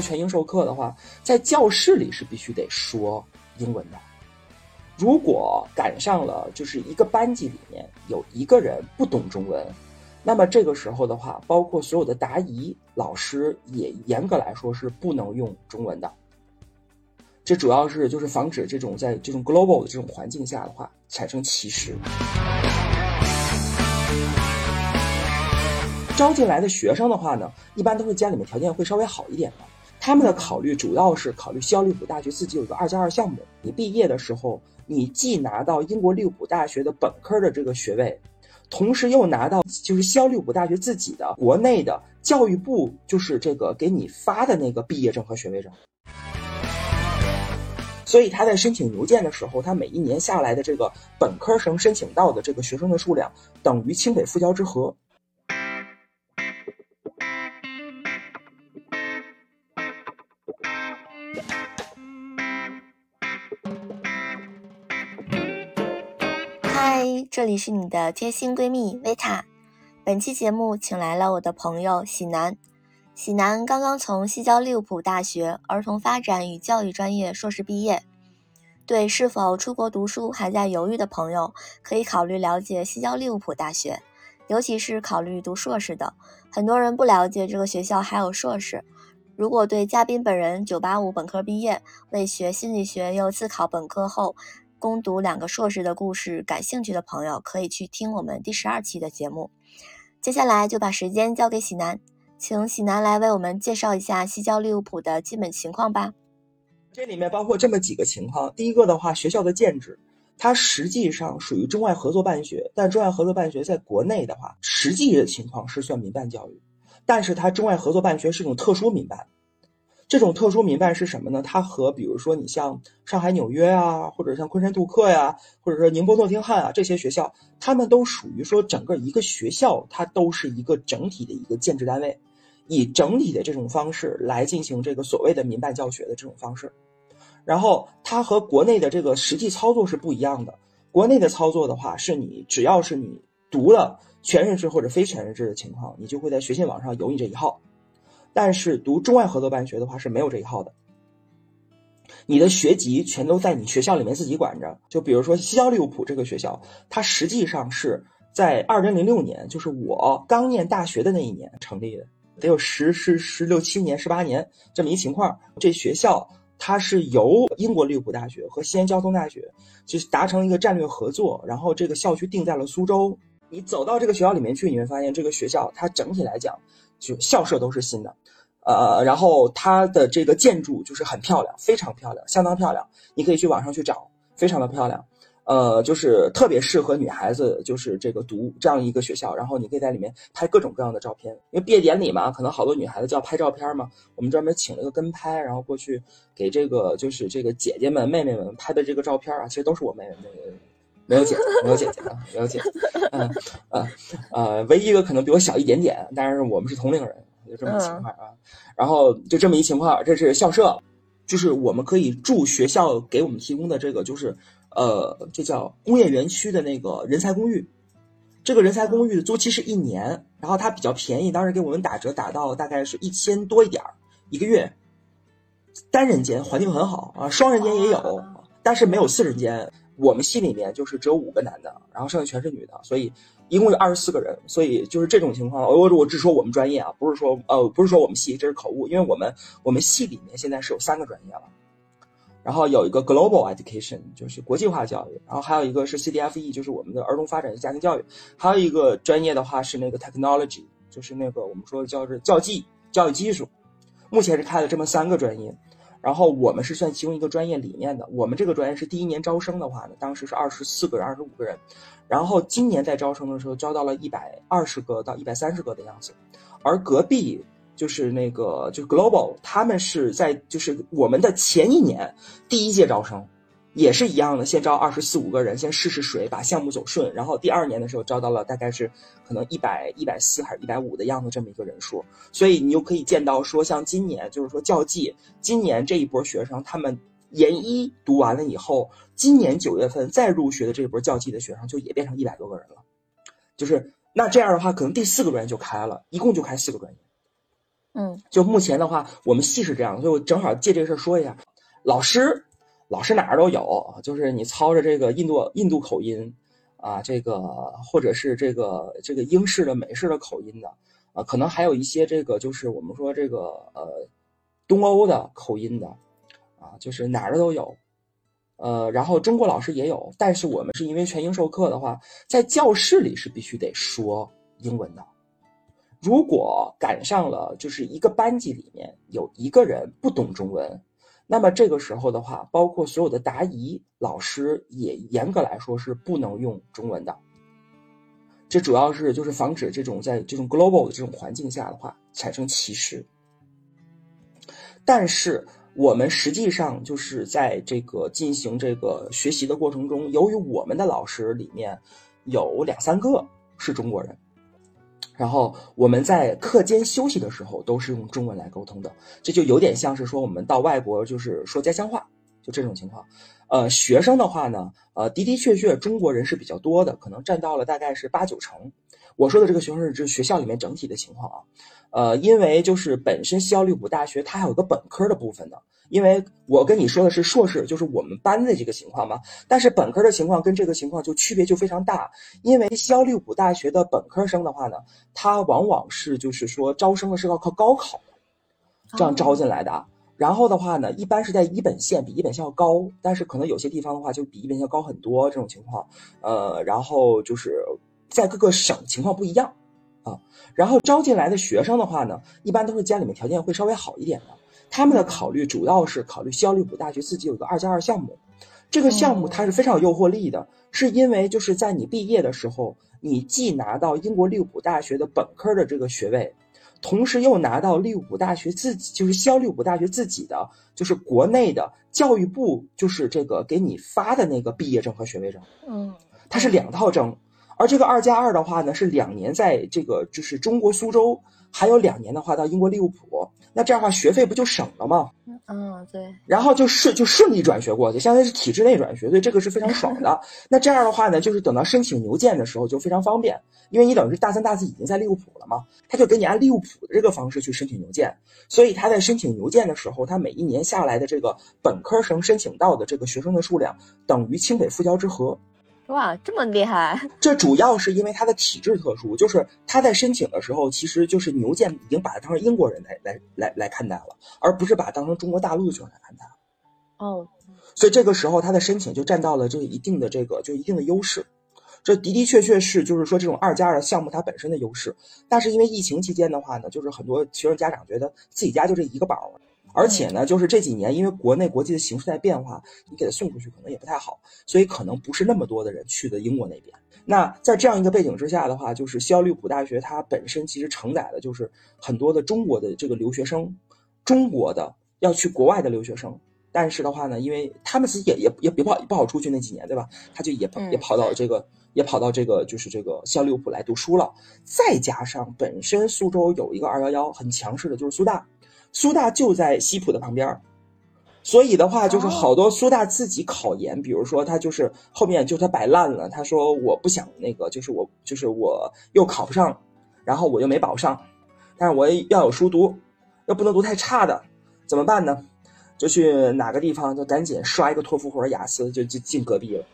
全英授课的话，在教室里是必须得说英文的。如果赶上了就是一个班级里面有一个人不懂中文，那么这个时候的话，包括所有的答疑老师也严格来说是不能用中文的。这主要是就是防止这种在这种 global 的这种环境下的话产生歧视。招进来的学生的话呢，一般都是家里面条件会稍微好一点的。他们的考虑主要是考虑西澳利物浦大学自己有一个二加二项目。你毕业的时候，你既拿到英国利物浦大学的本科的这个学位，同时又拿到就是西澳利物浦大学自己的国内的教育部就是这个给你发的那个毕业证和学位证。所以他在申请邮件的时候，他每一年下来的这个本科生申请到的这个学生的数量，等于清北复交之和。嗨，这里是你的贴心闺蜜维塔。本期节目请来了我的朋友喜南。喜南刚刚从西交利物浦大学儿童发展与教育专业硕士毕业。对是否出国读书还在犹豫的朋友，可以考虑了解西交利物浦大学，尤其是考虑读硕士的。很多人不了解这个学校还有硕士。如果对嘉宾本人985本科毕业，为学心理学又自考本科后。攻读两个硕士的故事，感兴趣的朋友可以去听我们第十二期的节目。接下来就把时间交给喜南，请喜南来为我们介绍一下西交利物浦的基本情况吧。这里面包括这么几个情况：第一个的话，学校的建制，它实际上属于中外合作办学，但中外合作办学在国内的话，实际的情况是算民办教育，但是它中外合作办学是一种特殊民办。这种特殊民办是什么呢？它和比如说你像上海、纽约啊，或者像昆山杜克呀，或者说宁波诺丁汉啊这些学校，他们都属于说整个一个学校，它都是一个整体的一个建制单位，以整体的这种方式来进行这个所谓的民办教学的这种方式。然后它和国内的这个实际操作是不一样的。国内的操作的话，是你只要是你读了全日制或者非全日制的情况，你就会在学信网上有你这一号。但是读中外合作办学的话是没有这一号的，你的学籍全都在你学校里面自己管着。就比如说西交利物浦这个学校，它实际上是在二零零六年，就是我刚念大学的那一年成立的，得有十十十六七年、十八年这么一情况。这学校它是由英国利物浦大学和西安交通大学就是达成一个战略合作，然后这个校区定在了苏州。你走到这个学校里面去，你会发现这个学校它整体来讲。就校舍都是新的，呃，然后它的这个建筑就是很漂亮，非常漂亮，相当漂亮。你可以去网上去找，非常的漂亮，呃，就是特别适合女孩子，就是这个读这样一个学校。然后你可以在里面拍各种各样的照片，因为毕业典礼嘛，可能好多女孩子就要拍照片嘛。我们专门请了个跟拍，然后过去给这个就是这个姐姐们、妹妹们拍的这个照片啊，其实都是我妹妹那个。没有姐姐，没有姐姐啊，没有姐姐，嗯，呃，呃，唯一一个可能比我小一点点，但是我们是同龄人，就这么情况啊。然后就这么一情况，这是校舍，就是我们可以住学校给我们提供的这个，就是呃，这叫工业园区的那个人才公寓。这个人才公寓的租期是一年，然后它比较便宜，当时给我们打折打到大概是一千多一点儿一个月。单人间环境很好啊，双人间也有，但是没有四人间。我们系里面就是只有五个男的，然后剩下全是女的，所以一共有二十四个人。所以就是这种情况，我我只说我们专业啊，不是说呃不是说我们系，这是口误，因为我们我们系里面现在是有三个专业了，然后有一个 Global Education 就是国际化教育，然后还有一个是 CDFE 就是我们的儿童发展与家庭教育，还有一个专业的话是那个 Technology 就是那个我们说叫是教技教育技术，目前是开了这么三个专业。然后我们是算其中一个专业里面的，我们这个专业是第一年招生的话呢，当时是二十四个人、二十五个人，然后今年在招生的时候招到了一百二十个到一百三十个的样子，而隔壁就是那个就是 Global，他们是在就是我们的前一年第一届招生。也是一样的，先招二十四五个人，先试试水，把项目走顺。然后第二年的时候招到了大概是可能一百一百四还是一百五的样子这么一个人数。所以你就可以见到说，像今年就是说教技，今年这一波学生他们研一读完了以后，今年九月份再入学的这一波教技的学生就也变成一百多个人了。就是那这样的话，可能第四个专业就开了，一共就开四个专业。嗯，就目前的话，我们系是这样，所以我正好借这个事儿说一下，老师，老师哪儿都有，就是你操着这个印度印度口音啊，这个或者是这个这个英式的美式的口音的啊，可能还有一些这个就是我们说这个呃东欧的口音的啊，就是哪儿的都有。呃，然后中国老师也有，但是我们是因为全英授课的话，在教室里是必须得说英文的。如果赶上了就是一个班级里面有一个人不懂中文，那么这个时候的话，包括所有的答疑老师也严格来说是不能用中文的。这主要是就是防止这种在这种 global 的这种环境下的话产生歧视。但是。我们实际上就是在这个进行这个学习的过程中，由于我们的老师里面有两三个是中国人，然后我们在课间休息的时候都是用中文来沟通的，这就有点像是说我们到外国就是说家乡话，就这种情况。呃，学生的话呢，呃的的确确中国人是比较多的，可能占到了大概是八九成。我说的这个学生是指学校里面整体的情况啊。呃，因为就是本身西奥利普大学它还有个本科的部分呢。因为我跟你说的是硕士，就是我们班的这个情况嘛。但是本科的情况跟这个情况就区别就非常大。因为西奥利普大学的本科生的话呢，他往往是就是说招生的是要靠高考，这样招进来的。然后的话呢，一般是在一本线比一本线要高，但是可能有些地方的话就比一本线高很多这种情况。呃，然后就是在各个省情况不一样。啊，然后招进来的学生的话呢，一般都是家里面条件会稍微好一点的。他们的考虑主要是考虑西奥利普大学自己有个二加二项目，这个项目它是非常有诱惑力的，是因为就是在你毕业的时候，你既拿到英国利物浦大学的本科的这个学位，同时又拿到利物浦大学自己就是西奥利浦大学自己的就是国内的教育部就是这个给你发的那个毕业证和学位证，嗯，它是两套证。而这个二加二的话呢，是两年在这个就是中国苏州，还有两年的话到英国利物浦，那这样的话学费不就省了吗？嗯，对。然后就顺就顺利转学过去，相当于是体制内转学，所以这个是非常爽的。那这样的话呢，就是等到申请牛剑的时候就非常方便，因为你等于是大三大四已经在利物浦了嘛，他就给你按利物浦的这个方式去申请牛剑，所以他在申请牛剑的时候，他每一年下来的这个本科生申请到的这个学生的数量等于清北复交之和。哇，这么厉害！这主要是因为他的体质特殊，就是他在申请的时候，其实就是牛剑已经把他当成英国人来来来来看待了，而不是把他当成中国大陆的学生来看待。哦，所以这个时候他的申请就占到了这个一定的这个就一定的优势，这的的确确是就是说这种二加二的项目它本身的优势。但是因为疫情期间的话呢，就是很多学生家长觉得自己家就这一个宝。而且呢，就是这几年，因为国内国际的形势在变化，你给他送出去可能也不太好，所以可能不是那么多的人去的英国那边。那在这样一个背景之下的话，就是西奥利普大学它本身其实承载的就是很多的中国的这个留学生，中国的要去国外的留学生。但是的话呢，因为他们自己也也也不好不好出去那几年，对吧？他就也也跑到这个也跑到这个就是这个西奥利普来读书了。再加上本身苏州有一个二幺幺很强势的，就是苏大。苏大就在西普的旁边所以的话就是好多苏大自己考研，比如说他就是后面就他摆烂了，他说我不想那个，就是我就是我又考不上，然后我又没保上，但是我要有书读，又不能读太差的，怎么办呢？就去哪个地方就赶紧刷一个托福或者雅思，就就进隔壁了。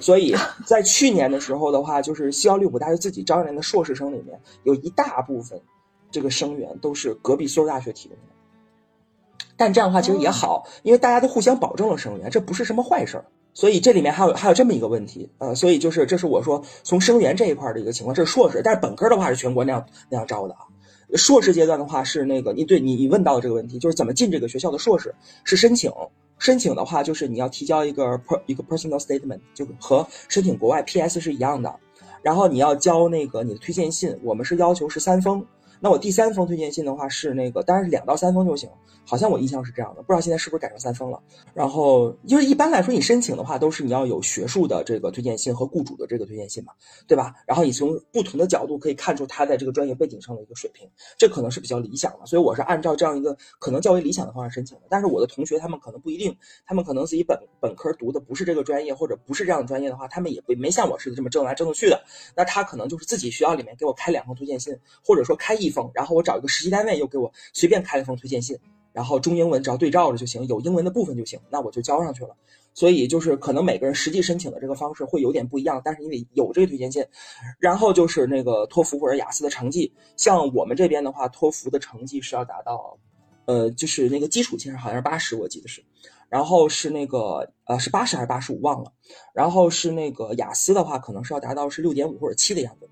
所以在去年的时候的话，就是西奥利普大学自己招人的硕士生里面有一大部分。这个生源都是隔壁苏州大学提供的，但这样的话其实也好，因为大家都互相保证了生源，这不是什么坏事儿。所以这里面还有还有这么一个问题，呃，所以就是这是我说从生源这一块的一个情况，这是硕士，但是本科的话是全国那样那样招的啊。硕士阶段的话是那个你对你你问到的这个问题，就是怎么进这个学校的硕士是申请，申请的话就是你要提交一个 per 一个 personal statement，就和申请国外 PS 是一样的，然后你要交那个你的推荐信，我们是要求是三封。那我第三封推荐信的话是那个，当然是两到三封就行，好像我印象是这样的，不知道现在是不是改成三封了。然后，因为一般来说你申请的话，都是你要有学术的这个推荐信和雇主的这个推荐信嘛，对吧？然后你从不同的角度可以看出他在这个专业背景上的一个水平，这可能是比较理想的。所以我是按照这样一个可能较为理想的方式申请的。但是我的同学他们可能不一定，他们可能自己本本科读的不是这个专业，或者不是这样的专业的话，他们也不没像我似的这么争来争去的。那他可能就是自己学校里面给我开两封推荐信，或者说开一。一封，然后我找一个实习单位又给我随便开了封推荐信，然后中英文只要对照着就行，有英文的部分就行，那我就交上去了。所以就是可能每个人实际申请的这个方式会有点不一样，但是你得有这个推荐信。然后就是那个托福或者雅思的成绩，像我们这边的话，托福的成绩是要达到，呃，就是那个基础线上好像是八十，我记得是。然后是那个呃是八十还是八十五忘了，然后是那个雅思的话，可能是要达到是六点五或者七的样子，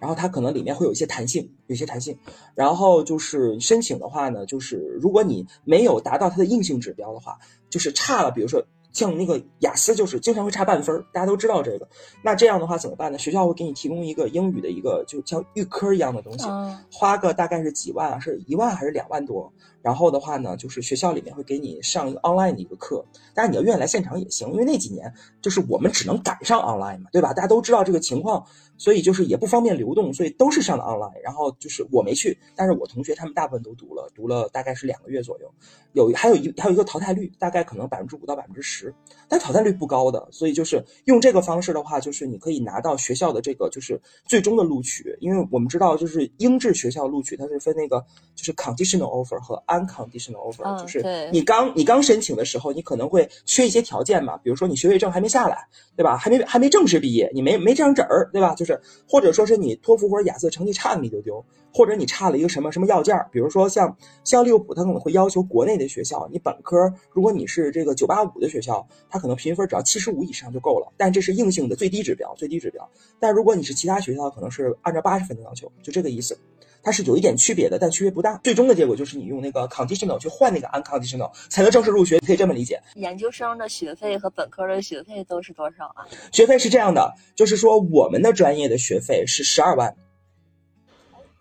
然后它可能里面会有一些弹性，有些弹性。然后就是申请的话呢，就是如果你没有达到它的硬性指标的话，就是差了，比如说。像那个雅思就是经常会差半分，大家都知道这个。那这样的话怎么办呢？学校会给你提供一个英语的一个就像预科一样的东西，花个大概是几万啊，是一万还是两万多？然后的话呢，就是学校里面会给你上一个 online 的一个课，但是你要愿意来现场也行，因为那几年就是我们只能赶上 online 嘛，对吧？大家都知道这个情况，所以就是也不方便流动，所以都是上的 online。然后就是我没去，但是我同学他们大部分都读了，读了大概是两个月左右，有还有一还有一个淘汰率，大概可能百分之五到百分之十，但淘汰率不高的，所以就是用这个方式的话，就是你可以拿到学校的这个就是最终的录取，因为我们知道就是英制学校录取它是分那个就是 conditional offer 和 unconditional offer 就是你刚你刚申请的时候，你可能会缺一些条件嘛，比如说你学位证还没下来，对吧？还没还没正式毕业，你没没这张纸儿，对吧？就是或者说是你托福或者雅思成绩差那么一丢丢，或者你差了一个什么什么要件儿，比如说像像利物浦，他可能会要求国内的学校，你本科如果你是这个九八五的学校，他可能平均分只要七十五以上就够了，但这是硬性的最低指标，最低指标。但如果你是其他学校，可能是按照八十分的要求，就这个意思。它是有一点区别的，但区别不大。最终的结果就是你用那个 conditional 去换那个 unconditional 才能正式入学，你可以这么理解。研究生的学费和本科的学费都是多少啊？学费是这样的，就是说我们的专业的学费是十二万。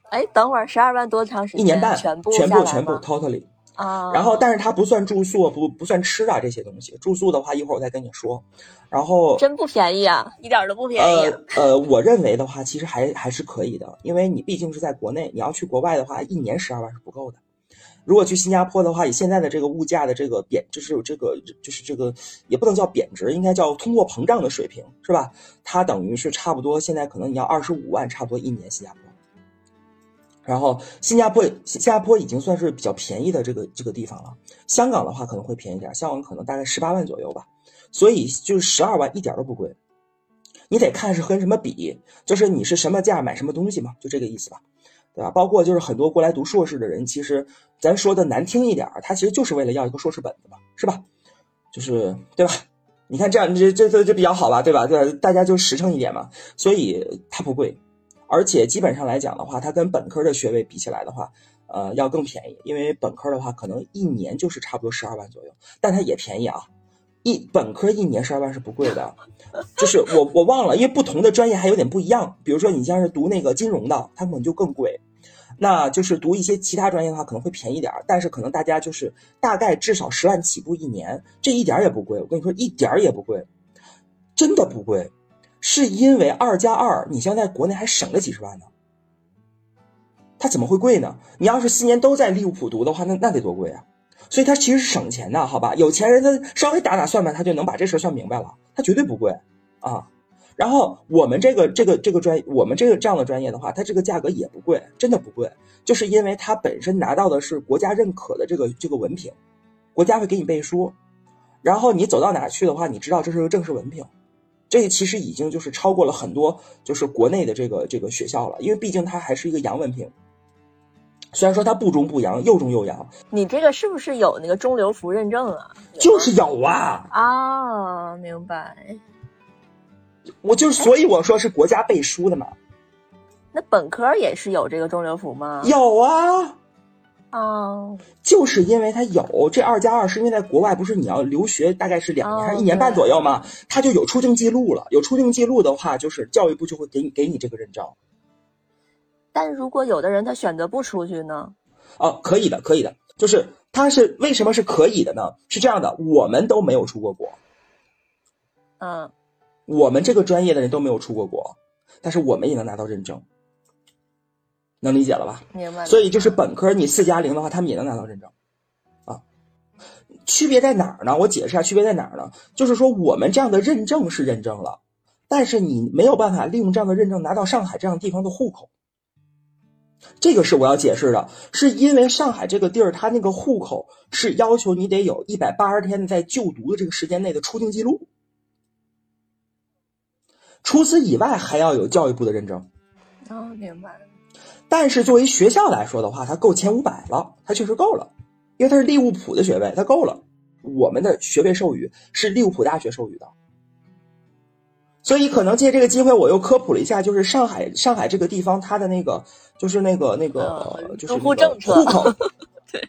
哎，等会儿十二万多长时间？一年半，全部全部全部 totally。啊，然后但是它不算住宿，不不算吃啊这些东西。住宿的话，一会儿我再跟你说。然后真不便宜啊，一点都不便宜。呃呃，我认为的话，其实还还是可以的，因为你毕竟是在国内，你要去国外的话，一年十二万是不够的。如果去新加坡的话，以现在的这个物价的这个贬，就是这个就是这个也不能叫贬值，应该叫通货膨胀的水平，是吧？它等于是差不多，现在可能你要二十五万，差不多一年新加坡。然后新加坡，新加坡已经算是比较便宜的这个这个地方了。香港的话可能会便宜点，香港可能大概十八万左右吧。所以就是十二万一点都不贵。你得看是跟什么比，就是你是什么价买什么东西嘛，就这个意思吧，对吧？包括就是很多过来读硕士的人，其实咱说的难听一点，他其实就是为了要一个硕士本子嘛，是吧？就是对吧？你看这样这这这这比较好吧，对吧？对，大家就实诚一点嘛。所以它不贵。而且基本上来讲的话，它跟本科的学位比起来的话，呃，要更便宜。因为本科的话，可能一年就是差不多十二万左右，但它也便宜啊。一本科一年十二万是不贵的，就是我我忘了，因为不同的专业还有点不一样。比如说你像是读那个金融的，它可能就更贵。那就是读一些其他专业的话，可能会便宜点儿。但是可能大家就是大概至少十万起步一年，这一点也不贵。我跟你说，一点儿也不贵，真的不贵。是因为二加二，你像在国内还省了几十万呢，它怎么会贵呢？你要是四年都在利物浦读的话，那那得多贵啊！所以它其实是省钱的，好吧？有钱人他稍微打打算盘，他就能把这事算明白了，他绝对不贵啊。然后我们这个这个这个专，我们这个这样的专业的话，它这个价格也不贵，真的不贵，就是因为它本身拿到的是国家认可的这个这个文凭，国家会给你背书，然后你走到哪去的话，你知道这是个正式文凭。这个其实已经就是超过了很多，就是国内的这个这个学校了，因为毕竟它还是一个洋文凭。虽然说它不中不洋，又中又洋。你这个是不是有那个中留服认证啊？就是 有啊。啊，明白。我就所以我说是国家背书的嘛。那本科也是有这个中留服吗？有啊。哦，就是因为他有这二加二，是因为在国外不是你要留学大概是两年还是一年半左右吗？他就有出境记录了，有出境记录的话，就是教育部就会给你给你这个认证。但如果有的人他选择不出去呢？哦，可以的，可以的，就是他是为什么是可以的呢？是这样的，我们都没有出过国，嗯，我们这个专业的人都没有出过国，但是我们也能拿到认证。能理解了吧？明白。所以就是本科你四加零的话，他们也能拿到认证，啊，区别在哪儿呢？我解释一下区别在哪儿呢？就是说我们这样的认证是认证了，但是你没有办法利用这样的认证拿到上海这样地方的户口，这个是我要解释的，是因为上海这个地儿，它那个户口是要求你得有一百八十天在就读的这个时间内的出境记录，除此以外还要有教育部的认证。哦，明白。但是作为学校来说的话，它够前五百了，它确实够了，因为它是利物浦的学位，它够了。我们的学位授予是利物浦大学授予的。所以可能借这个机会，我又科普了一下，就是上海上海这个地方，它的那个就是那个那个就是户口。对。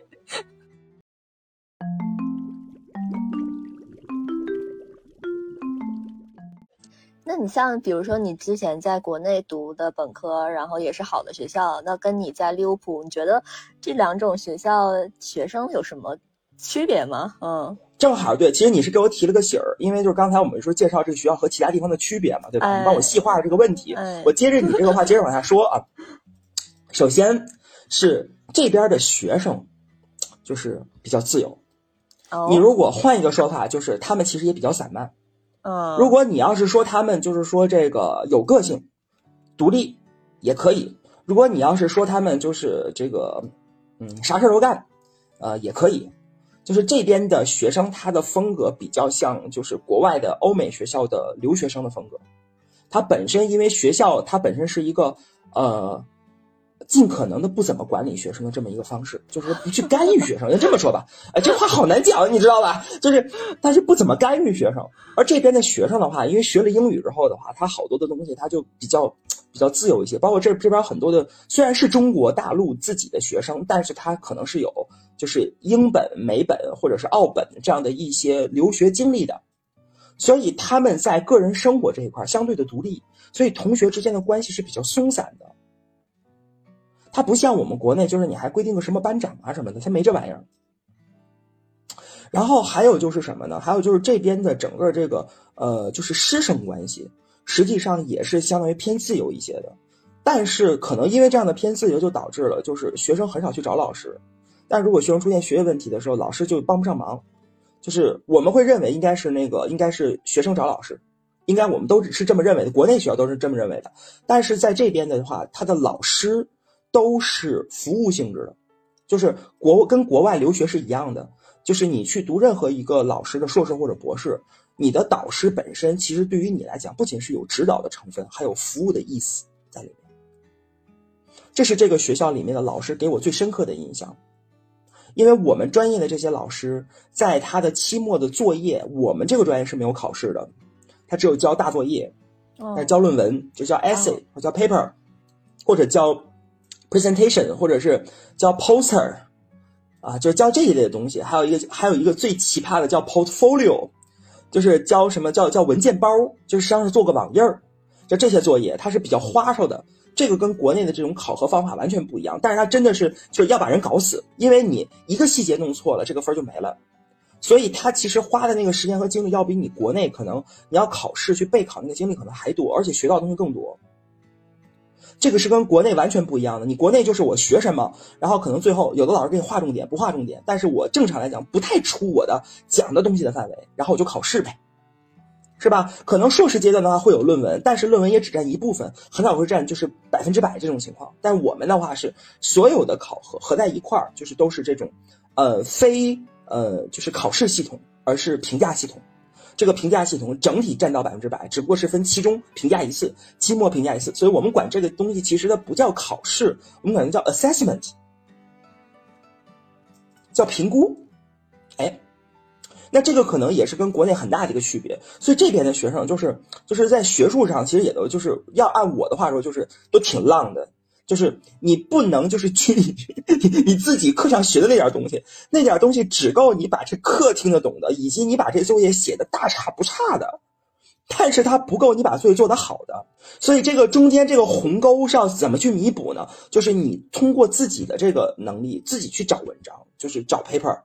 那你像比如说你之前在国内读的本科，然后也是好的学校，那跟你在利物浦，你觉得这两种学校学生有什么区别吗？嗯。正好对，其实你是给我提了个醒儿，因为就是刚才我们说介绍这个学校和其他地方的区别嘛，对吧？你帮我细化了这个问题，我接着你这个话接着往下说啊。首先是这边的学生就是比较自由，你如果换一个说法，就是他们其实也比较散漫。如果你要是说他们就是说这个有个性、独立也可以；如果你要是说他们就是这个嗯啥事都干，呃也可以。就是这边的学生，他的风格比较像，就是国外的欧美学校的留学生的风格。他本身因为学校，它本身是一个呃，尽可能的不怎么管理学生的这么一个方式，就是不去干预学生。就这么说吧，哎，这话好难讲，你知道吧？就是他是不怎么干预学生。而这边的学生的话，因为学了英语之后的话，他好多的东西他就比较比较自由一些。包括这这边很多的，虽然是中国大陆自己的学生，但是他可能是有。就是英本、美本或者是澳本这样的一些留学经历的，所以他们在个人生活这一块相对的独立，所以同学之间的关系是比较松散的。他不像我们国内，就是你还规定个什么班长啊什么的，他没这玩意儿。然后还有就是什么呢？还有就是这边的整个这个呃，就是师生关系，实际上也是相当于偏自由一些的。但是可能因为这样的偏自由，就导致了就是学生很少去找老师。但如果学生出现学业问题的时候，老师就帮不上忙，就是我们会认为应该是那个应该是学生找老师，应该我们都是这么认为的，国内学校都是这么认为的。但是在这边的话，他的老师都是服务性质的，就是国跟国外留学是一样的，就是你去读任何一个老师的硕士或者博士，你的导师本身其实对于你来讲，不仅是有指导的成分，还有服务的意思在里面。这是这个学校里面的老师给我最深刻的印象。因为我们专业的这些老师，在他的期末的作业，我们这个专业是没有考试的，他只有交大作业，哦，交论文就叫 essay 或叫 paper，或者叫 presentation，或者是叫 poster，啊，就是教这一类的东西。还有一个还有一个最奇葩的叫 portfolio，就是教什么叫叫文件包，就是实际上是做个网页儿，就这些作业，它是比较花哨的。这个跟国内的这种考核方法完全不一样，但是它真的是就是要把人搞死，因为你一个细节弄错了，这个分就没了。所以他其实花的那个时间和精力，要比你国内可能你要考试去备考那个精力可能还多，而且学到的东西更多。这个是跟国内完全不一样的。你国内就是我学什么，然后可能最后有的老师给你划重点，不划重点，但是我正常来讲不太出我的讲的东西的范围，然后我就考试呗。是吧？可能硕士阶段的话会有论文，但是论文也只占一部分，很少会占就是百分之百这种情况。但我们的话是所有的考核合在一块儿，就是都是这种，呃，非呃就是考试系统，而是评价系统。这个评价系统整体占到百分之百，只不过是分期中评价一次，期末评价一次。所以我们管这个东西其实它不叫考试，我们管它叫 assessment，叫评估。哎。那这个可能也是跟国内很大的一个区别，所以这边的学生就是就是在学术上其实也都就是要按我的话说就是都挺浪的，就是你不能就是去你自己课上学的那点东西，那点东西只够你把这课听得懂的，以及你把这作业写的大差不差的，但是它不够你把作业做得好的，所以这个中间这个鸿沟是要怎么去弥补呢？就是你通过自己的这个能力自己去找文章，就是找 paper。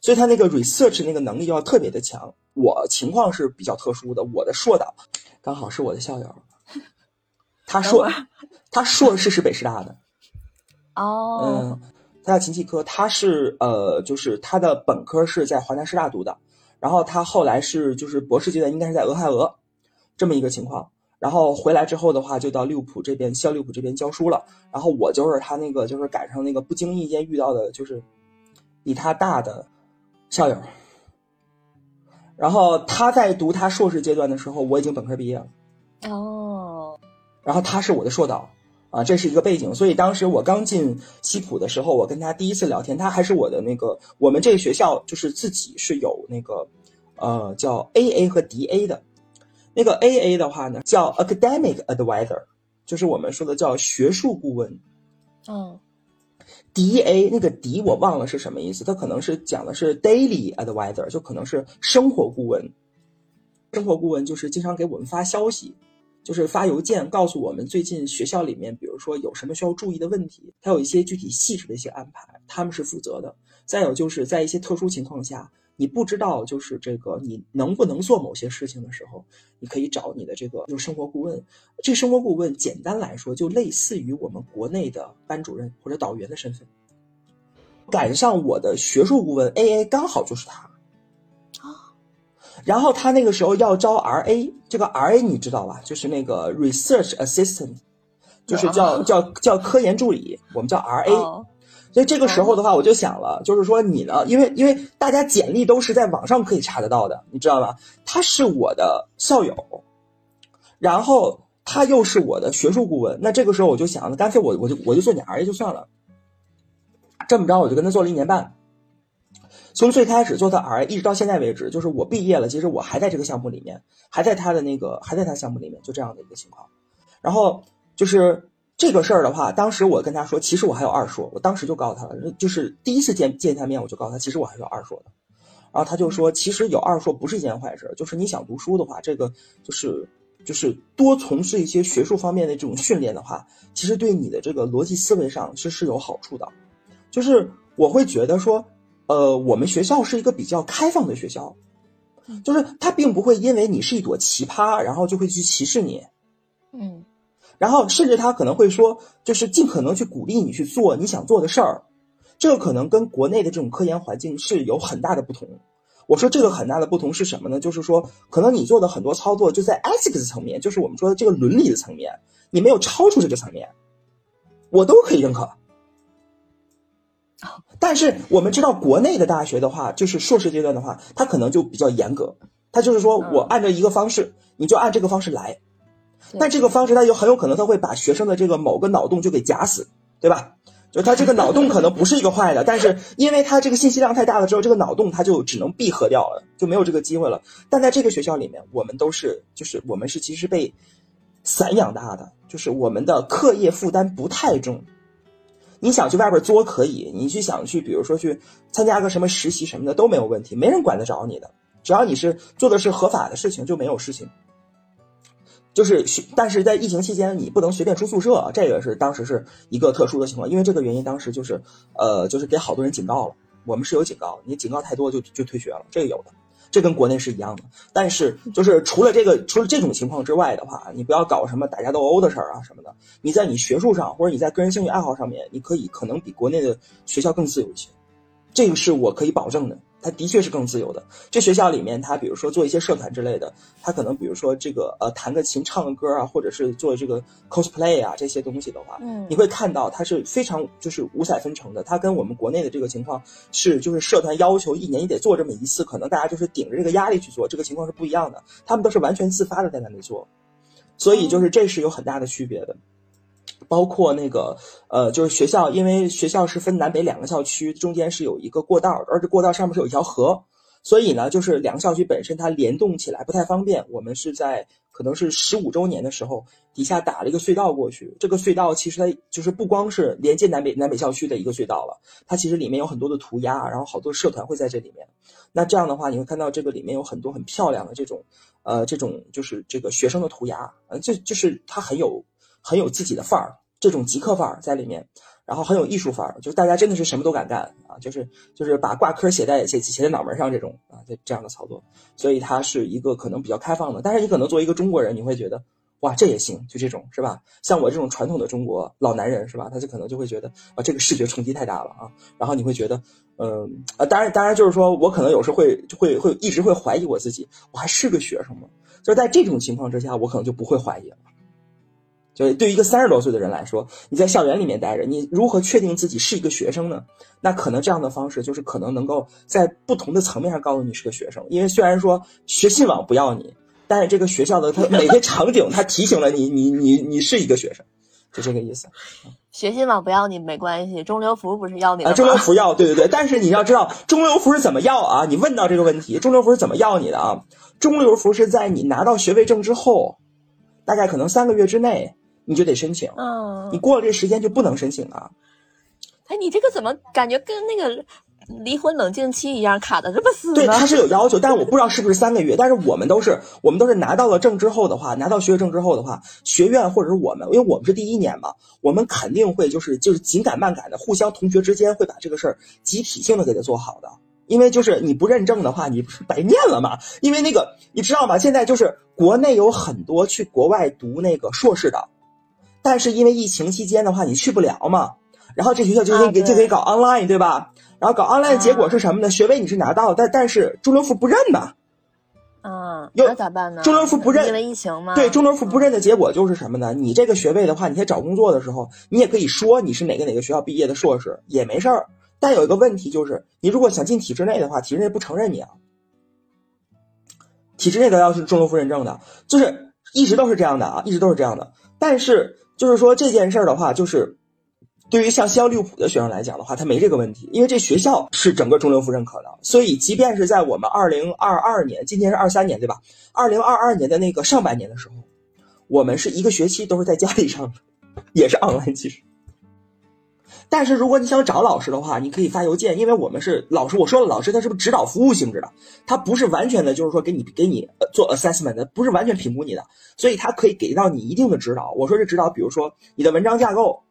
所以他那个 research 那个能力要特别的强。我情况是比较特殊的，我的硕导刚好是我的校友，他硕他硕士是北师大的，哦，嗯，他叫秦继科，他是呃，就是他的本科是在华南师大读的，然后他后来是就是博士阶段应该是在俄亥俄这么一个情况。然后回来之后的话，就到利物浦这边，校利物浦这边教书了。然后我就是他那个，就是赶上那个不经意间遇到的，就是比他大的校友。然后他在读他硕士阶段的时候，我已经本科毕业了。哦。然后他是我的硕导啊，这是一个背景。所以当时我刚进西普的时候，我跟他第一次聊天，他还是我的那个，我们这个学校就是自己是有那个呃叫 AA 和 DA 的。那个 A A 的话呢，叫 Academic Advisor，就是我们说的叫学术顾问。嗯，D A 那个 D 我忘了是什么意思，它可能是讲的是 Daily Advisor，就可能是生活顾问。生活顾问就是经常给我们发消息，就是发邮件告诉我们最近学校里面，比如说有什么需要注意的问题，他有一些具体细致的一些安排，他们是负责的。再有就是在一些特殊情况下。你不知道，就是这个你能不能做某些事情的时候，你可以找你的这个就是生活顾问。这生活顾问简单来说，就类似于我们国内的班主任或者导员的身份。赶上我的学术顾问 A A 刚好就是他。然后他那个时候要招 R A，这个 R A 你知道吧？就是那个 Research Assistant，就是叫叫叫科研助理，我们叫 R A。所以这个时候的话，我就想了，就是说你呢，因为因为大家简历都是在网上可以查得到的，你知道吧？他是我的校友，然后他又是我的学术顾问，那这个时候我就想，干脆我我就我就做你 R A 就算了。这么着，我就跟他做了一年半，从最开始做他 R 一直到现在为止，就是我毕业了，其实我还在这个项目里面，还在他的那个还在他项目里面，就这样的一个情况。然后就是。这个事儿的话，当时我跟他说，其实我还有二硕，我当时就告诉他了，就是第一次见见他面，我就告诉他，其实我还有二硕的。然后他就说，其实有二硕不是一件坏事，就是你想读书的话，这个就是就是多从事一些学术方面的这种训练的话，其实对你的这个逻辑思维上是是有好处的。就是我会觉得说，呃，我们学校是一个比较开放的学校，就是他并不会因为你是一朵奇葩，然后就会去歧视你。嗯。然后甚至他可能会说，就是尽可能去鼓励你去做你想做的事儿，这个可能跟国内的这种科研环境是有很大的不同。我说这个很大的不同是什么呢？就是说，可能你做的很多操作就在 ethics 层面，就是我们说的这个伦理的层面，你没有超出这个层面，我都可以认可。但是我们知道，国内的大学的话，就是硕士阶段的话，它可能就比较严格，它就是说我按照一个方式，你就按这个方式来。但这个方式，它就很有可能，它会把学生的这个某个脑洞就给夹死，对吧？就他这个脑洞可能不是一个坏的，但是因为他这个信息量太大了之后，这个脑洞他就只能闭合掉了，就没有这个机会了。但在这个学校里面，我们都是，就是我们是其实被散养大的，就是我们的课业负担不太重。你想去外边作可以，你去想去，比如说去参加个什么实习什么的都没有问题，没人管得着你的，只要你是做的是合法的事情，就没有事情。就是，但是在疫情期间，你不能随便出宿舍，这个是当时是一个特殊的情况。因为这个原因，当时就是，呃，就是给好多人警告了。我们是有警告，你警告太多就就退学了，这个有的，这跟国内是一样的。但是就是除了这个，除了这种情况之外的话，你不要搞什么打架斗殴的事儿啊什么的。你在你学术上或者你在个人兴趣爱好上面，你可以可能比国内的学校更自由一些，这个是我可以保证的。他的确是更自由的。这学校里面，他比如说做一些社团之类的，他可能比如说这个呃弹个琴、唱个歌啊，或者是做这个 cosplay 啊这些东西的话，嗯，你会看到他是非常就是五彩纷呈的。他跟我们国内的这个情况是，就是社团要求一年你得做这么一次，可能大家就是顶着这个压力去做，这个情况是不一样的。他们都是完全自发的在那里做，所以就是这是有很大的区别的。包括那个呃，就是学校，因为学校是分南北两个校区，中间是有一个过道，而且过道上面是有一条河，所以呢，就是两个校区本身它联动起来不太方便。我们是在可能是十五周年的时候，底下打了一个隧道过去。这个隧道其实它就是不光是连接南北南北校区的一个隧道了，它其实里面有很多的涂鸦，然后好多社团会在这里面。那这样的话，你会看到这个里面有很多很漂亮的这种呃这种就是这个学生的涂鸦，呃，这就是它很有。很有自己的范儿，这种极客范儿在里面，然后很有艺术范儿，就是大家真的是什么都敢干啊，就是就是把挂科写在写写在脑门上这种啊，这这样的操作，所以它是一个可能比较开放的。但是你可能作为一个中国人，你会觉得哇这也行，就这种是吧？像我这种传统的中国老男人是吧？他就可能就会觉得啊这个视觉冲击太大了啊，然后你会觉得嗯啊，当然当然就是说我可能有时候会会会一直会怀疑我自己，我还是个学生吗？就是在这种情况之下，我可能就不会怀疑了。就对于一个三十多岁的人来说，你在校园里面待着，你如何确定自己是一个学生呢？那可能这样的方式就是可能能够在不同的层面上告诉你是个学生，因为虽然说学信网不要你，但是这个学校的它每个场景它提醒了你，你你你是一个学生，就这个意思。学信网不要你没关系，中流服不是要你啊？中流服要，对对对。但是你要知道，中流服是怎么要啊？你问到这个问题，中流服是怎么要你的啊？中流服是在你拿到学位证之后，大概可能三个月之内。你就得申请，嗯，你过了这时间就不能申请了。哎，你这个怎么感觉跟那个离婚冷静期一样卡的这么死？对，他是有要求，但是我不知道是不是三个月。但是我们都是，我们都是拿到了证之后的话，拿到学位证之后的话，学院或者是我们，因为我们是第一年嘛，我们肯定会就是就是紧赶慢赶的，互相同学之间会把这个事儿集体性的给他做好的。因为就是你不认证的话，你不是白念了吗？因为那个你知道吗？现在就是国内有很多去国外读那个硕士的。但是因为疫情期间的话，你去不了嘛，然后这学校就可以就可以搞 online 对吧？然后搞 online 的结果是什么呢？学位你是拿到，但但是中留服不认呐。嗯，那咋办呢？中留服不认，因为疫情吗？对，中留服不认的结果就是什么呢？你这个学位的话，你在找工作的时候，你也可以说你是哪个哪个学校毕业的硕士，也没事儿。但有一个问题就是，你如果想进体制内的话，体制内不承认你啊。体制内的要是中留服认证的，就是一直都是这样的啊，一直都是这样的。但是。就是说这件事儿的话，就是对于像西交利物浦的学生来讲的话，他没这个问题，因为这学校是整个中流服认可的，所以即便是在我们二零二二年，今年是二三年对吧？二零二二年的那个上半年的时候，我们是一个学期都是在家里上的，也是 online 其实。但是如果你想找老师的话，你可以发邮件，因为我们是老师。我说了，老师他是不是指导服务性质的？他不是完全的，就是说给你给你做 assessment 的，不是完全评估你的，所以他可以给到你一定的指导。我说这指导，比如说你的文章架构，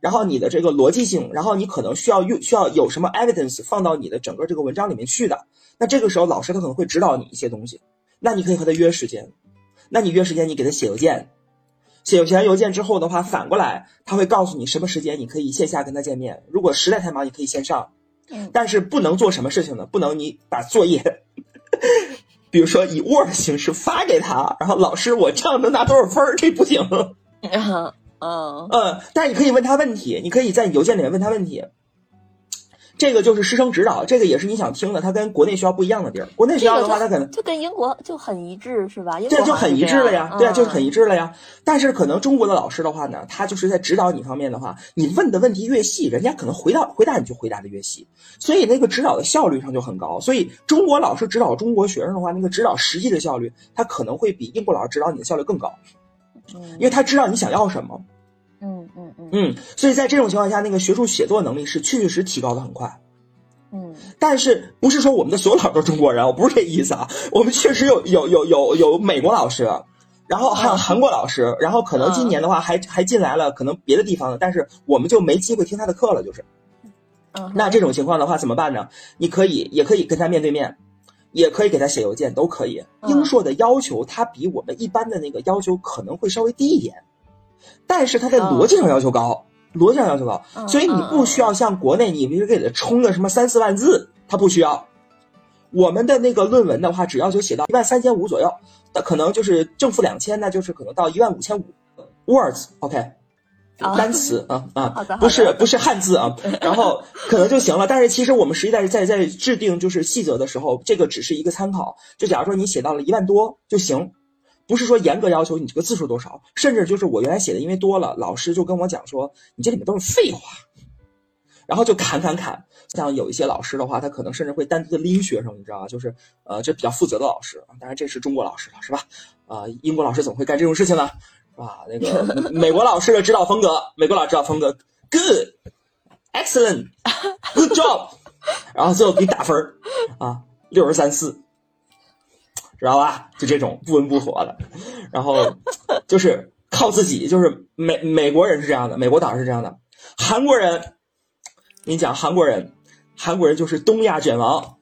然后你的这个逻辑性，然后你可能需要用需要有什么 evidence 放到你的整个这个文章里面去的。那这个时候老师他可能会指导你一些东西，那你可以和他约时间，那你约时间，你给他写邮件。写完邮件之后的话，反过来他会告诉你什么时间你可以线下跟他见面。如果实在太忙，你可以线上。嗯，但是不能做什么事情呢？不能你把作业，比如说以 Word 形式发给他，然后老师我这样能拿多少分儿？这不行。嗯嗯，但是你可以问他问题，你可以在邮件里面问他问题。这个就是师生指导，这个也是你想听的。它跟国内学校不一样的地儿。国内学校的话，它可能就跟英国就很一致，是吧？对，就很一致了呀。对啊，就是很一致了呀。但是可能中国的老师的话呢，他就是在指导你方面的话，你问的问题越细，人家可能回答回答你就回答的越细，所以那个指导的效率上就很高。所以中国老师指导中国学生的话，那个指导实际的效率，他可能会比英国老师指导你的效率更高，因为他知道你想要什么。嗯嗯嗯嗯，所以在这种情况下，那个学术写作能力是确确实提高的很快。嗯，但是不是说我们的所有老师都是中国人？我不是这意思啊。我们确实有有有有有美国老师，然后还有韩国老师，然后可能今年的话还还进来了可能别的地方的，但是我们就没机会听他的课了，就是。嗯，那这种情况的话怎么办呢？你可以也可以跟他面对面，也可以给他写邮件，都可以。英硕的要求他比我们一般的那个要求可能会稍微低一点，但是它在逻辑上要求高。逻辑上要求高，所以你不需要像国内，你比如给它冲个什么三四万字，它不需要。我们的那个论文的话，只要求写到一万三千五左右，那可能就是正负两千，那就是可能到一万五千五 words，OK，单词啊啊，不是不是汉字啊，然后可能就行了。但是其实我们实际在在在制定就是细则的时候，这个只是一个参考。就假如说你写到了一万多就行。不是说严格要求你这个字数多少，甚至就是我原来写的，因为多了，老师就跟我讲说，你这里面都是废话，然后就砍砍砍。像有一些老师的话，他可能甚至会单独的拎学生，你知道吧？就是呃，这比较负责的老师。当然这是中国老师了，是吧？啊，英国老师怎么会干这种事情呢？是吧？那个美国老师的指导风格，美国老师指导风格，good，excellent，good job，然后最后给你打分啊，六十三四。知道吧？就这种不温不火的，然后就是靠自己，就是美美国人是这样的，美国党是这样的，韩国人，你讲韩国人，韩国人就是东亚卷王。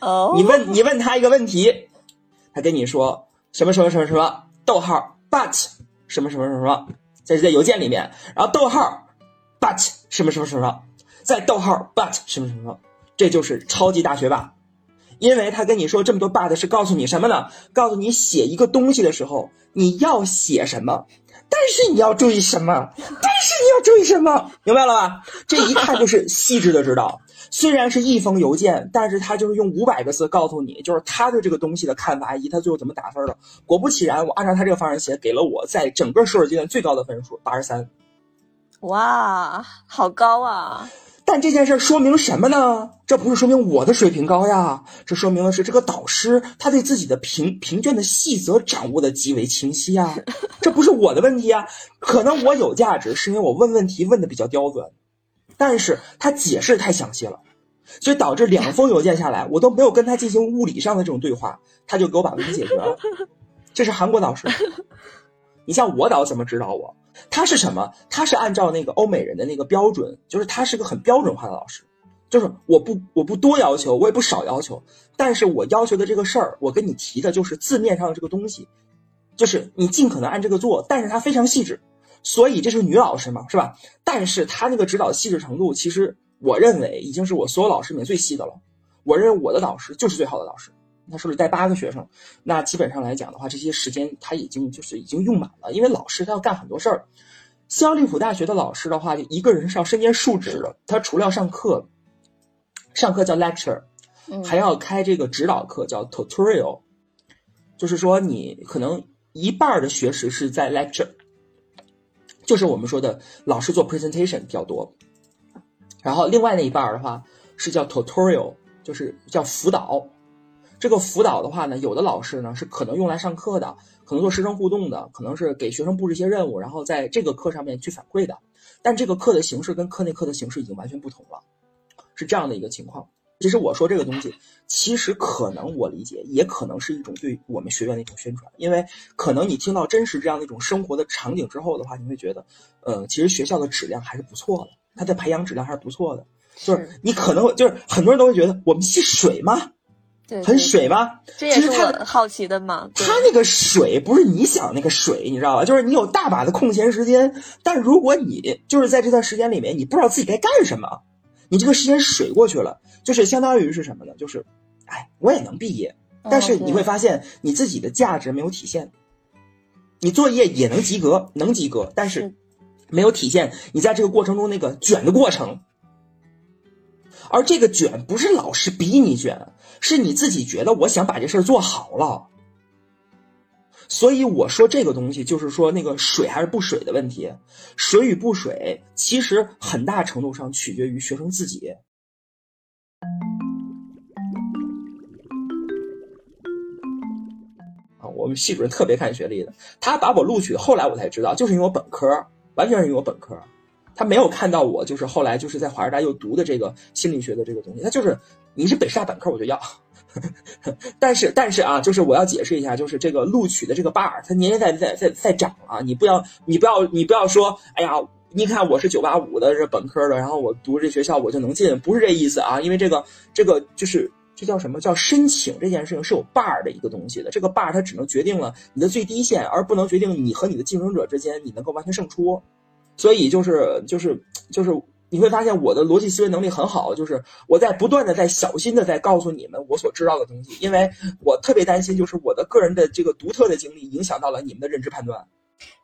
哦。你问你问他一个问题，他跟你说什么什么什么什么，逗号，but 什么什么什么什么，这是在邮件里面，然后逗号，but 什么什么什么，再逗号，but 什么什么什么，这就是超级大学霸。因为他跟你说这么多 but 是告诉你什么呢？告诉你写一个东西的时候你要写什么，但是你要注意什么，但是你要注意什么，明白了吧？这一看就是细致的指导。虽然是一封邮件，但是他就是用五百个字告诉你，就是他对这个东西的看法以及他最后怎么打分的。果不其然，我按照他这个方式写，给了我在整个硕士阶段最高的分数，八十三。哇，好高啊！但这件事说明什么呢？这不是说明我的水平高呀，这说明的是这个导师他对自己的评评卷的细则掌握的极为清晰啊。这不是我的问题啊，可能我有价值是因为我问问题问的比较刁钻，但是他解释太详细了，所以导致两封邮件下来，我都没有跟他进行物理上的这种对话，他就给我把问题解决了。这是韩国导师，你像我导怎么指导我？他是什么？他是按照那个欧美人的那个标准，就是他是个很标准化的老师，就是我不我不多要求，我也不少要求，但是我要求的这个事儿，我跟你提的就是字面上的这个东西，就是你尽可能按这个做，但是他非常细致，所以这是女老师嘛，是吧？但是他那个指导细致程度，其实我认为已经是我所有老师里面最细的了，我认为我的导师就是最好的导师。他手里带八个学生，那基本上来讲的话，这些时间他已经就是已经用满了。因为老师他要干很多事儿。西奥利普大学的老师的话，就一个人是要身兼数职的。他除了要上课，上课叫 lecture，还要开这个指导课叫 tutorial，就是说你可能一半的学时是在 lecture，就是我们说的老师做 presentation 比较多，然后另外那一半的话是叫 tutorial，就是叫辅导。这个辅导的话呢，有的老师呢是可能用来上课的，可能做师生互动的，可能是给学生布置一些任务，然后在这个课上面去反馈的。但这个课的形式跟课内课的形式已经完全不同了，是这样的一个情况。其实我说这个东西，其实可能我理解，也可能是一种对我们学院的一种宣传，因为可能你听到真实这样的一种生活的场景之后的话，你会觉得，呃，其实学校的质量还是不错的，它的培养质量还是不错的。就是你可能就是很多人都会觉得我们系水吗？很水吧？这也是我好奇的嘛。他那个水不是你想那个水，你知道吧？就是你有大把的空闲时间，但如果你就是在这段时间里面，你不知道自己该干什么，你这个时间水过去了，就是相当于是什么呢？就是，哎，我也能毕业，但是你会发现你自己的价值没有体现。你作业也能及格，能及格，但是没有体现你在这个过程中那个卷的过程。而这个卷不是老师逼你卷，是你自己觉得我想把这事儿做好了。所以我说这个东西就是说那个水还是不水的问题，水与不水其实很大程度上取决于学生自己。啊，我们系主任特别看学历的，他把我录取，后来我才知道，就是因为我本科，完全是因为我本科。他没有看到我，就是后来就是在华师大又读的这个心理学的这个东西。他就是你是北师大本科，我就要。但是但是啊，就是我要解释一下，就是这个录取的这个 bar，它年年在在在在涨啊！你不要你不要你不要说，哎呀，你看我是九八五的这本科的，然后我读这学校我就能进，不是这意思啊！因为这个这个就是这叫什么叫申请这件事情是有 bar 的一个东西的，这个 bar 它只能决定了你的最低线，而不能决定你和你的竞争者之间你能够完全胜出。所以就是就是就是你会发现我的逻辑思维能力很好，就是我在不断的在小心的在告诉你们我所知道的东西，因为我特别担心就是我的个人的这个独特的经历影响到了你们的认知判断。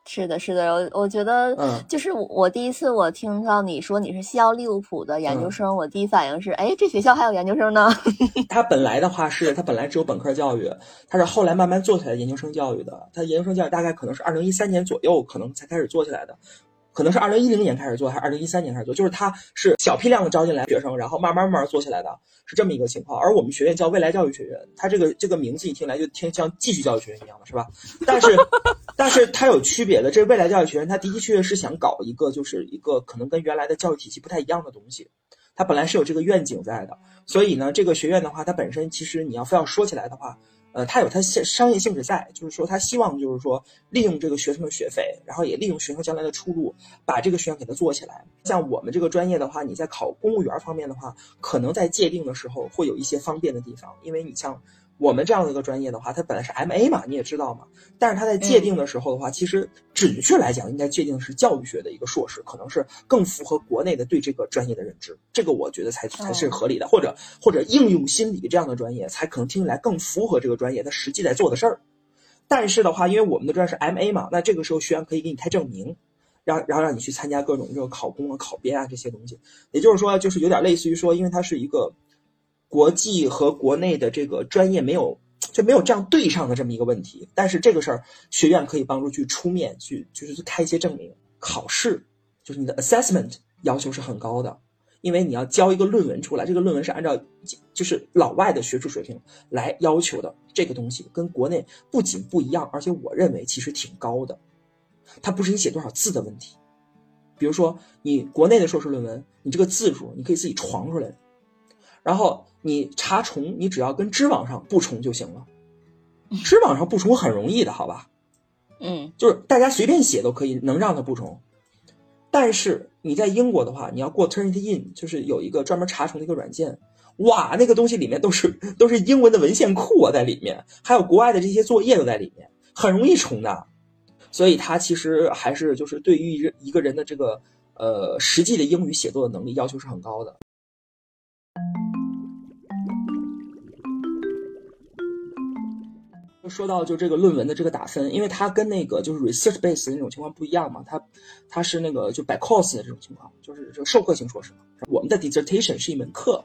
是的，是的，我我觉得，嗯，就是我第一次我听到你说你是西奥利物浦的研究生，我第一反应是，哎，这学校还有研究生呢。他本来的话是他本来只有本科教育，他是后来慢慢做起来研究生教育的。他研究生教育大概可能是二零一三年左右可能才开始做起来的。可能是二零一零年开始做，还是二零一三年开始做？就是他是小批量的招进来学生，然后慢慢慢慢做起来的，是这么一个情况。而我们学院叫未来教育学院，它这个这个名字一听来就听像继续教育学院一样的，是吧？但是，但是它有区别的。这未来教育学院，它的的确确是想搞一个，就是一个可能跟原来的教育体系不太一样的东西。它本来是有这个愿景在的，所以呢，这个学院的话，它本身其实你要非要说起来的话。呃，它有它现商业性质在，就是说他希望就是说利用这个学生的学费，然后也利用学生将来的出路，把这个学院给它做起来。像我们这个专业的话，你在考公务员方面的话，可能在界定的时候会有一些方便的地方，因为你像我们这样的一个专业的话，它本来是 M A 嘛，你也知道嘛。但是它在界定的时候的话，其实准确来讲，应该界定的是教育学的一个硕士，可能是更符合国内的对这个专业的认知。这个我觉得才才是合理的，或者或者应用心理这样的专业，才可能听起来更符合这个专业它实际在做的事儿。但是的话，因为我们的专业是 M A 嘛，那这个时候学员可以给你开证明，让然后让你去参加各种这个考公啊、考编啊这些东西。也就是说，就是有点类似于说，因为它是一个国际和国内的这个专业没有 就没有这样对上的这么一个问题。但是这个事儿，学院可以帮助去出面去，就是开一些证明。考试就是你的 assessment 要求是很高的，因为你要交一个论文出来，这个论文是按照就是老外的学术水平来要求的。这个东西跟国内不仅不一样，而且我认为其实挺高的。它不是你写多少字的问题，比如说你国内的硕士论文，你这个字数你可以自己床出来，然后你查重，你只要跟知网上不重就行了。知网上不重很容易的，好吧？嗯，就是大家随便写都可以，能让它不重。但是你在英国的话，你要过 Turnitin，就是有一个专门查重的一个软件，哇，那个东西里面都是都是英文的文献库啊，在里面，还有国外的这些作业都在里面，很容易重的。所以它其实还是就是对于一个人的这个呃实际的英语写作的能力要求是很高的。说到就这个论文的这个打分，因为它跟那个就是 research base 那种情况不一样嘛，它它是那个就 by course 的这种情况，就是这个授课型硕士嘛。我们的 dissertation 是一门课，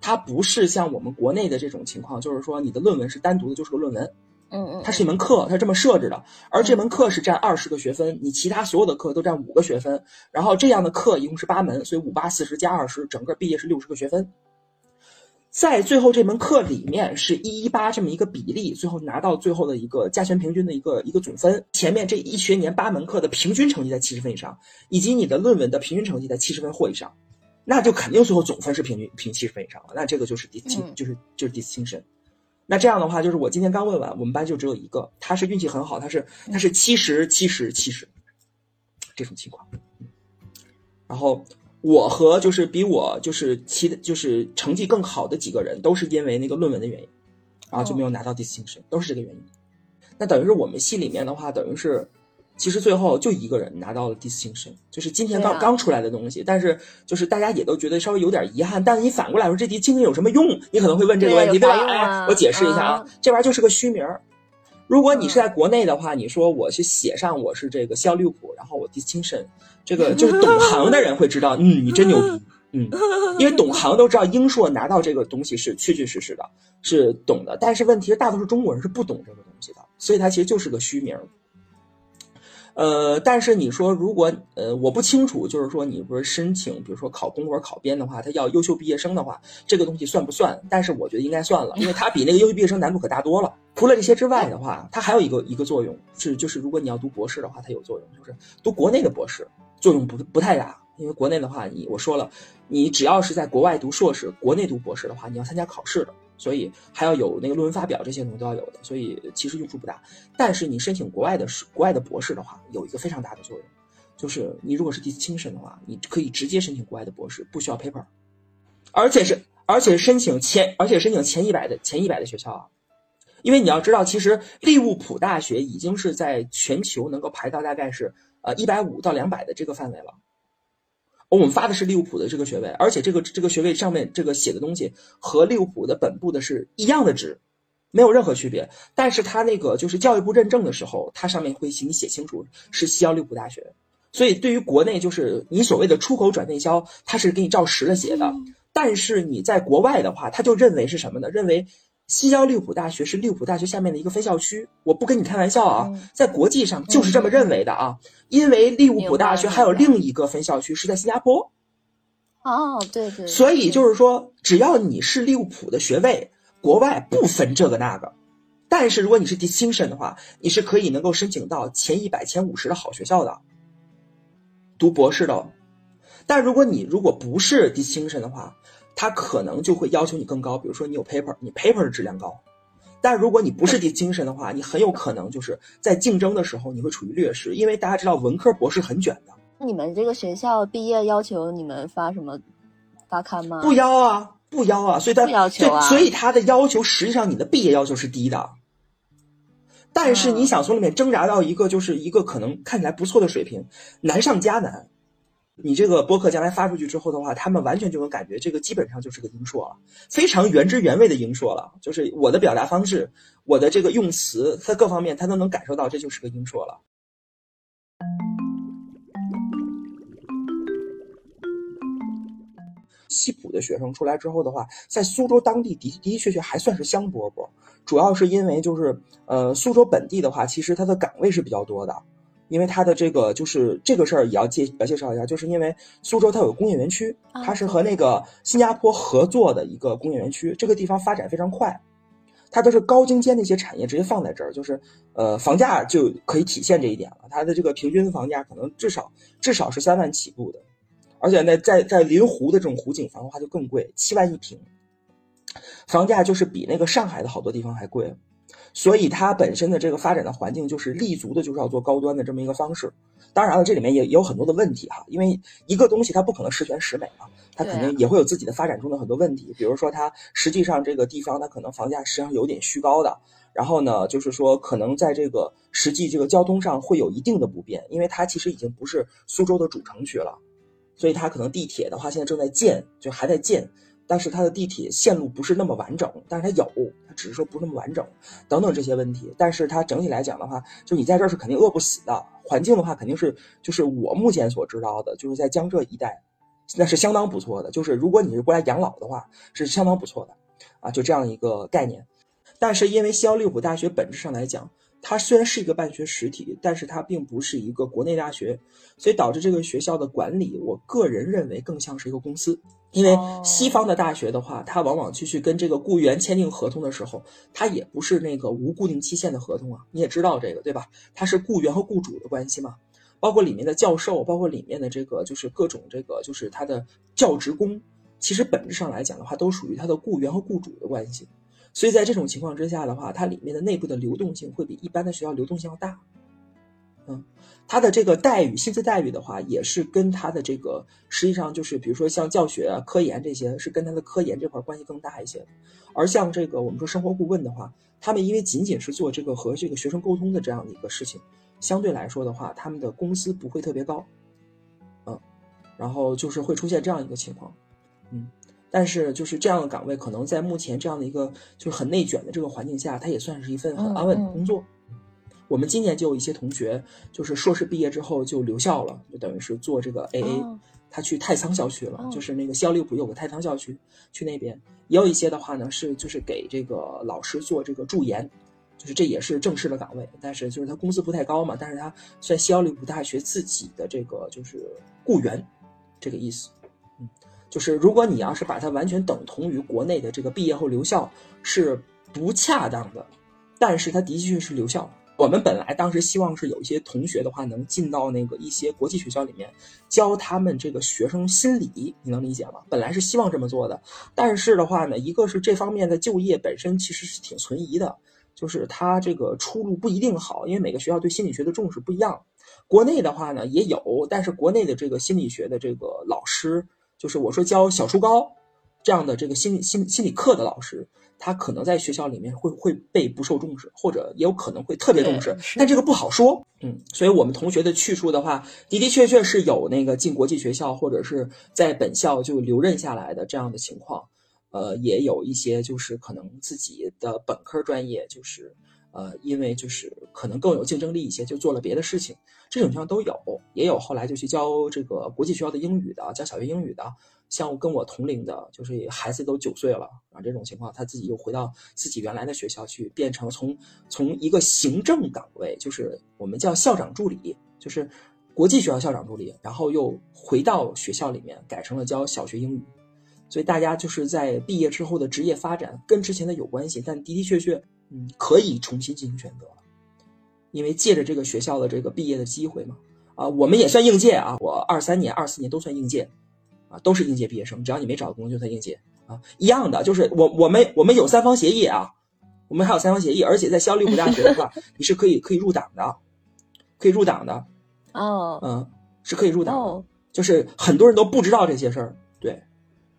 它不是像我们国内的这种情况，就是说你的论文是单独的，就是个论文。嗯嗯，它是一门课，它是这么设置的，而这门课是占二十个学分，你其他所有的课都占五个学分，然后这样的课一共是八门，所以五八四十加二十，整个毕业是六十个学分。在最后这门课里面是一一八这么一个比例，最后拿到最后的一个加权平均的一个一个总分。前面这一学年八门课的平均成绩在七十分以上，以及你的论文的平均成绩在七十分或以上，那就肯定最后总分是平均平七十分以上了，那这个就是第清就是就是 distinction。那这样的话，就是我今天刚问完，我们班就只有一个，他是运气很好，他是他是七十七十七十这种情况。然后我和就是比我就是其就是成绩更好的几个人，都是因为那个论文的原因，然后就没有拿到 distinction，都是这个原因。那等于是我们系里面的话，等于是。其实最后就一个人拿到了 distinction，就是今天刚刚出来的东西。但是就是大家也都觉得稍微有点遗憾。但是你反过来说，这 distinction 有什么用？你可能会问这个问题，对吧？哎，我解释一下啊，这玩意儿就是个虚名。如果你是在国内的话，你说我去写上我是这个肖利物浦，然后我 distinction，这个 就是懂行的人会知道，嗯，你真牛逼，嗯，因为懂行都知道英硕拿到这个东西是确确实实的，是懂的。但是问题是，大多数中国人是不懂这个东西的，所以它其实就是个虚名。呃，但是你说如果呃我不清楚，就是说你不是申请，比如说考公或者考编的话，他要优秀毕业生的话，这个东西算不算？但是我觉得应该算了，因为它比那个优秀毕业生难度可大多了。除了这些之外的话，它还有一个一个作用是，就是如果你要读博士的话，它有作用，就是读国内的博士作用不不太大，因为国内的话，你我说了，你只要是在国外读硕士，国内读博士的话，你要参加考试的。所以还要有那个论文发表，这些东西都要有的，所以其实用处不大。但是你申请国外的国外的博士的话，有一个非常大的作用，就是你如果是 distinction 的话，你可以直接申请国外的博士，不需要 paper，而且是而且申请前而且申请前一百的前一百的学校啊，因为你要知道，其实利物浦大学已经是在全球能够排到大概是呃一百五到两百的这个范围了。我们发的是利物浦的这个学位，而且这个这个学位上面这个写的东西和利物浦的本部的是一样的值，没有任何区别。但是它那个就是教育部认证的时候，它上面会请你写清楚是西交利物浦大学。所以对于国内就是你所谓的出口转内销，它是给你照实了写的。但是你在国外的话，他就认为是什么呢？认为。西交利物浦大学是利物浦大学下面的一个分校区，我不跟你开玩笑啊，在国际上就是这么认为的啊，因为利物浦大学还有另一个分校区是在新加坡。哦，对对。所以就是说，只要你是利物浦的学位，国外不分这个那个。但是如果你是 distinction 的话，你是可以能够申请到前一百、前五十的好学校的，读博士的。但如果你如果不是 distinction 的话，他可能就会要求你更高，比如说你有 paper，你 paper 的质量高，但如果你不是第精神的话，你很有可能就是在竞争的时候你会处于劣势，因为大家知道文科博士很卷的。你们这个学校毕业要求你们发什么发刊吗？不要啊，不要啊，所以他不要求啊对，所以他的要求实际上你的毕业要求是低的，但是你嗯想从里面挣扎到一个就是一个可能看起来不错的水平，难上加难。你这个播客将来发出去之后的话，他们完全就能感觉这个基本上就是个英硕了，非常原汁原味的英硕了。就是我的表达方式，我的这个用词，它各方面他都能感受到这就是个英硕了。西普的学生出来之后的话，在苏州当地的的的确确还算是香饽饽，主要是因为就是呃苏州本地的话，其实它的岗位是比较多的，因为它的这个就是这个事儿也要介要介绍一下，就是因为苏州它有工业园区，啊它是和那个新加坡合作的一个工业园区，这个地方发展非常快。它都是高精尖的一些产业直接放在这儿，就是呃房价就可以体现这一点了。它的这个平均房价可能至少至少是三万起步的，而且呢，在在临湖的这种湖景房的话就更贵，七万一平，房价就是比那个上海的好多地方还贵。所以它本身的这个发展的环境就是立足的，就是要做高端的这么一个方式。当然了，这里面也也有很多的问题哈，因为一个东西它不可能十全十美嘛，它肯定也会有自己的发展中的很多问题。比如说，它实际上这个地方它可能房价实际上有点虚高的，然后呢，就是说可能在这个实际这个交通上会有一定的不便，因为它其实已经不是苏州的主城区了，所以它可能地铁的话现在正在建，就还在建。但是它的地铁线路不是那么完整，但是它有，它只是说不那么完整，等等这些问题。但是它整体来讲的话，就你在这儿是肯定饿不死的。环境的话，肯定是就是我目前所知道的，就是在江浙一带，那是相当不错的。就是如果你是过来养老的话，是相当不错的啊，就这样一个概念。但是因为西澳利物浦大学本质上来讲，它虽然是一个办学实体，但是它并不是一个国内大学，所以导致这个学校的管理，我个人认为更像是一个公司。因为西方的大学的话，它往往去去跟这个雇员签订合同的时候，它也不是那个无固定期限的合同啊，你也知道这个对吧？它是雇员和雇主的关系嘛，包括里面的教授，包括里面的这个就是各种这个就是他的教职工，其实本质上来讲的话，都属于他的雇员和雇主的关系。所以在这种情况之下的话，它里面的内部的流动性会比一般的学校流动性要大。嗯，他的这个待遇、薪资待遇的话，也是跟他的这个实际上就是，比如说像教学啊、科研这些，是跟他的科研这块关系更大一些。而像这个我们说生活顾问的话，他们因为仅仅是做这个和这个学生沟通的这样的一个事情，相对来说的话，他们的工资不会特别高。嗯，然后就是会出现这样一个情况。嗯。但是就是这样的岗位，可能在目前这样的一个就是很内卷的这个环境下，它也算是一份很安稳的工作。嗯、我们今年就有一些同学，就是硕士毕业之后就留校了，就等于是做这个 AA，、哦、他去太仓校区了，哦、就是那个西奥利物浦有个太仓校区，去那边。也有一些的话呢，是就是给这个老师做这个助研，就是这也是正式的岗位，但是就是他工资不太高嘛，但是他算西奥利物浦大学自己的这个就是雇员，这个意思。嗯就是如果你要是把它完全等同于国内的这个毕业后留校，是不恰当的。但是它的确是留校。我们本来当时希望是有一些同学的话能进到那个一些国际学校里面教他们这个学生心理，你能理解吗？本来是希望这么做的，但是的话呢，一个是这方面的就业本身其实是挺存疑的，就是它这个出路不一定好，因为每个学校对心理学的重视不一样。国内的话呢也有，但是国内的这个心理学的这个老师。就是我说教小初高这样的这个心理心心理课的老师，他可能在学校里面会会被不受重视，或者也有可能会特别重视，但这个不好说。嗯，所以我们同学的去处的话，的的确确是有那个进国际学校或者是在本校就留任下来的这样的情况。呃，也有一些就是可能自己的本科专业就是呃，因为就是可能更有竞争力一些，就做了别的事情。这种情况都有，也有后来就去教这个国际学校的英语的，教小学英语的，像跟我同龄的，就是孩子都九岁了啊，这种情况他自己又回到自己原来的学校去，变成从从一个行政岗位，就是我们叫校长助理，就是国际学校校长助理，然后又回到学校里面改成了教小学英语，所以大家就是在毕业之后的职业发展跟之前的有关系，但的的确确，嗯，可以重新进行选择。因为借着这个学校的这个毕业的机会嘛，啊，我们也算应届啊，我二三年、二四年都算应届，啊，都是应届毕业生，只要你没找工作就算应届啊，一样的，就是我我们我们有三方协议啊，我们还有三方协议，而且在西澳利物浦大学的话，你是可以可以入党的，可以入党的，哦，嗯，是可以入党的，哦、就是很多人都不知道这些事儿，对，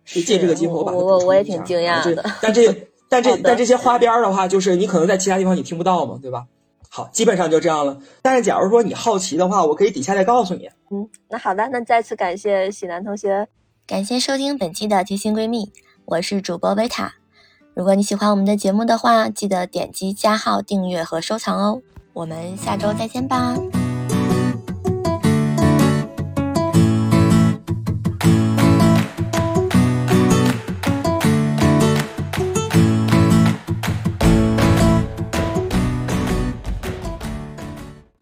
借这个机会我把它我我也挺惊讶的。但这但这但这些花边的话，就是你可能在其他地方你听不到嘛，对吧？好，基本上就这样了。但是假如说你好奇的话，我可以底下再告诉你。嗯，那好的，那再次感谢喜南同学，感谢收听本期的贴心闺蜜，我是主播维塔。如果你喜欢我们的节目的话，记得点击加号订阅和收藏哦。我们下周再见吧。